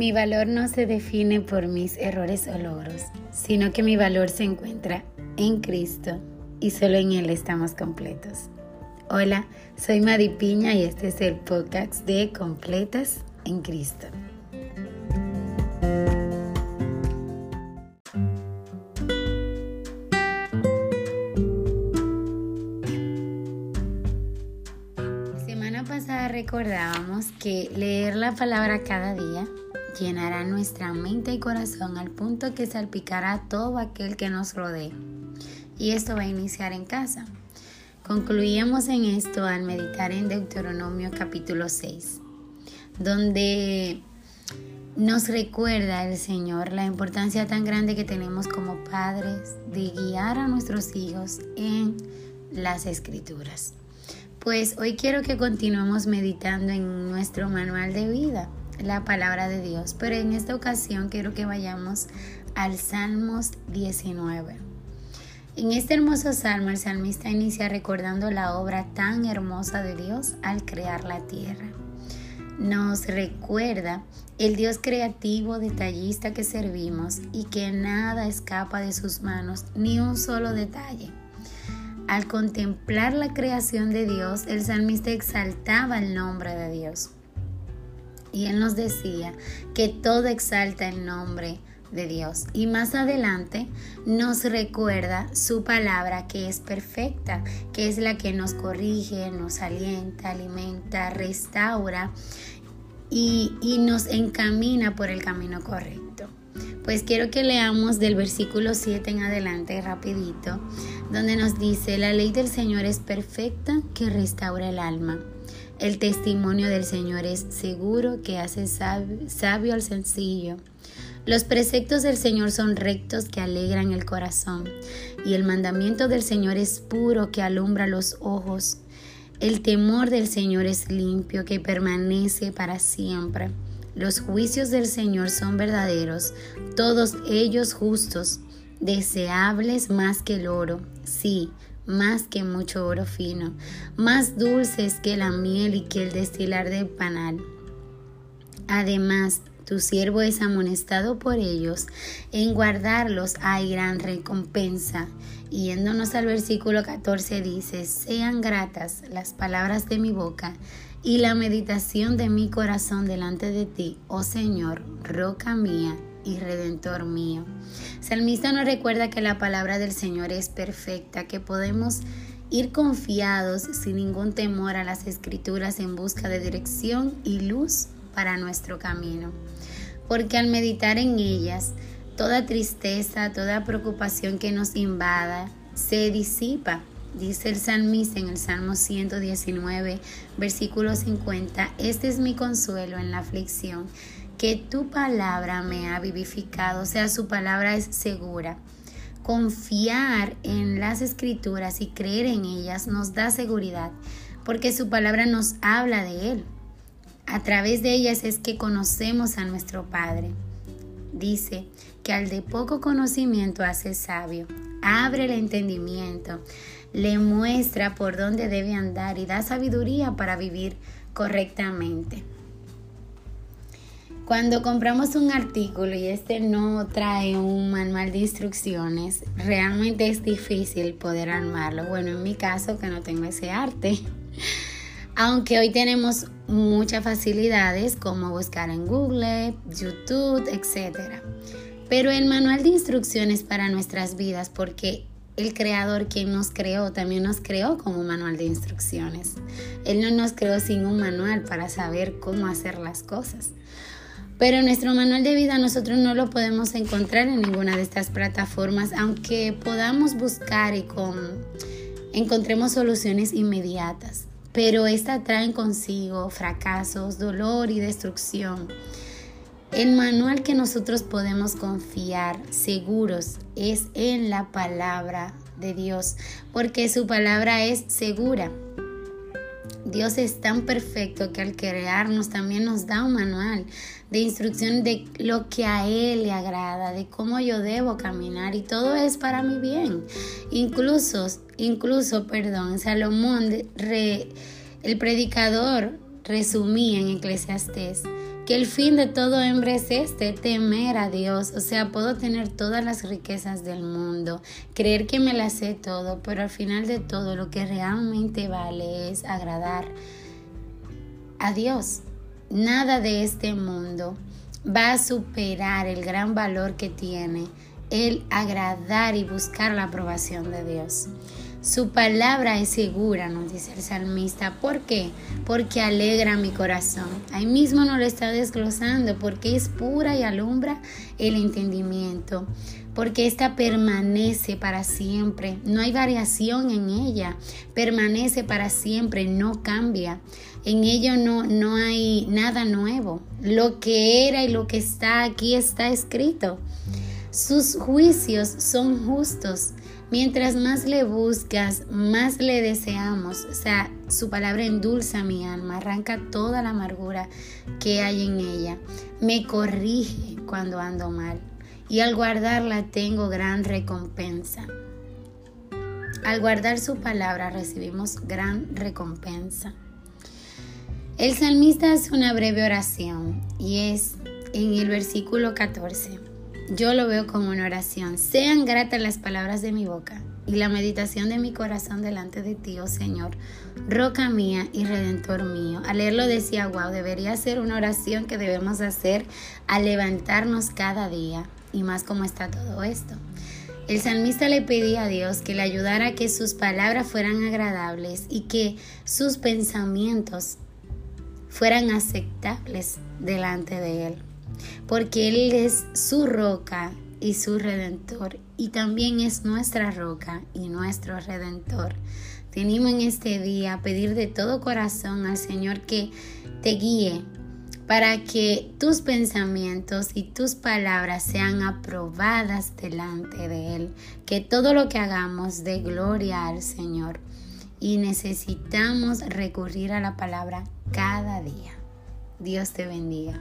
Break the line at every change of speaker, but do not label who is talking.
Mi valor no se define por mis errores o logros, sino que mi valor se encuentra en Cristo y solo en Él estamos completos. Hola, soy Madi Piña y este es el podcast de Completas en Cristo. semana pasada recordábamos que leer la palabra cada día llenará nuestra mente y corazón al punto que salpicará todo aquel que nos rodee. Y esto va a iniciar en casa. Concluíamos en esto al meditar en Deuteronomio capítulo 6, donde nos recuerda el Señor la importancia tan grande que tenemos como padres de guiar a nuestros hijos en las escrituras. Pues hoy quiero que continuemos meditando en nuestro manual de vida la palabra de Dios. Pero en esta ocasión quiero que vayamos al Salmos 19. En este hermoso salmo el salmista inicia recordando la obra tan hermosa de Dios al crear la tierra. Nos recuerda el Dios creativo, detallista que servimos y que nada escapa de sus manos, ni un solo detalle. Al contemplar la creación de Dios, el salmista exaltaba el nombre de Dios. Y él nos decía que todo exalta el nombre de Dios. Y más adelante nos recuerda su palabra que es perfecta, que es la que nos corrige, nos alienta, alimenta, restaura y, nos encamina por el camino correcto. Pues quiero que leamos del versículo 7 en adelante rapidito, donde nos dice, la ley del Señor es perfecta que restaura el alma. El testimonio del Señor es seguro que hace sabio, al sencillo. Los preceptos del Señor son rectos que alegran el corazón, y el mandamiento del Señor es puro que alumbra los ojos. El temor del Señor es limpio que permanece para siempre. Los juicios del Señor son verdaderos, todos ellos justos, deseables más que el oro, sí, más que mucho oro fino, más dulces que la miel y que el destilar del panal. Además, tu siervo es amonestado por ellos, en guardarlos hay gran recompensa. Yéndonos al versículo 14 dice, sean gratas las palabras de mi boca y la meditación de mi corazón delante de ti, oh Señor, roca mía y redentor mío. Salmista nos recuerda que la palabra del Señor es perfecta, que podemos ir confiados sin ningún temor a las escrituras en busca de dirección y luz para nuestro camino. Porque al meditar en ellas, toda tristeza, toda preocupación que nos invada, se disipa. Dice el salmista en el Salmo 119, versículo 50, este es mi consuelo en la aflicción que tu palabra me ha vivificado, o sea, su palabra es segura. Confiar en las escrituras y creer en ellas nos da seguridad, porque su palabra nos habla de Él. A través de ellas es que conocemos a nuestro Padre. Dice que al de poco conocimiento hace sabio, abre el entendimiento, le muestra por dónde debe andar y da sabiduría para vivir correctamente. Cuando compramos un artículo y este no trae un manual de instrucciones, realmente es difícil poder armarlo. Bueno, en mi caso que no tengo ese arte. Aunque hoy tenemos muchas facilidades como buscar en Google, YouTube, etc. Pero el manual de instrucciones para nuestras vidas, porque el creador quien nos creó también nos creó como un manual de instrucciones. Él no nos creó sin un manual para saber cómo hacer las cosas. Pero nuestro manual de vida nosotros no lo podemos encontrar en ninguna de estas plataformas, aunque podamos buscar y con, encontremos soluciones inmediatas. Pero estas traen consigo fracasos, dolor y destrucción. El manual que nosotros podemos confiar seguros es en la palabra de Dios, porque su palabra es segura. Dios es tan perfecto que al crearnos también nos da un manual de instrucción de lo que a Él le agrada, de cómo yo debo caminar y todo es para mi bien. Incluso, incluso, perdón, Salomón, el predicador, resumía en Eclesiastés que el fin de todo hombre es este, temer a Dios. O sea, puedo tener todas las riquezas del mundo, creer que me las sé todo, pero al final de todo lo que realmente vale es agradar a Dios. Nada de este mundo va a superar el gran valor que tiene el agradar y buscar la aprobación de Dios. Su palabra es segura, nos dice el salmista. ¿Por qué? Porque alegra mi corazón. Ahí mismo nos lo está desglosando, porque es pura y alumbra el entendimiento, porque esta permanece para siempre. No hay variación en ella, permanece para siempre, no cambia. En ello no, no hay nada nuevo. Lo que era y lo que está aquí está escrito. Sus juicios son justos Mientras más le buscas, más le deseamos. O sea, su palabra endulza mi alma, arranca toda la amargura que hay en ella. Me corrige cuando ando mal. Y al guardarla tengo gran recompensa. Al guardar su palabra recibimos gran recompensa. El salmista hace una breve oración y es en el versículo 14. Yo lo veo como una oración. Sean gratas las palabras de mi boca y la meditación de mi corazón delante de ti, oh Señor, roca mía y redentor mío. Al leerlo decía, wow, debería ser una oración que debemos hacer al levantarnos cada día y más como está todo esto. El salmista le pedía a Dios que le ayudara a que sus palabras fueran agradables y que sus pensamientos fueran aceptables delante de Él porque Él es su roca y su redentor, y también es nuestra roca y nuestro redentor. Tenemos en este día a pedir de todo corazón al Señor que te guíe para que tus pensamientos y tus palabras sean aprobadas delante de Él, que todo lo que hagamos dé gloria al Señor. Y necesitamos recurrir a la palabra cada día. Dios te bendiga.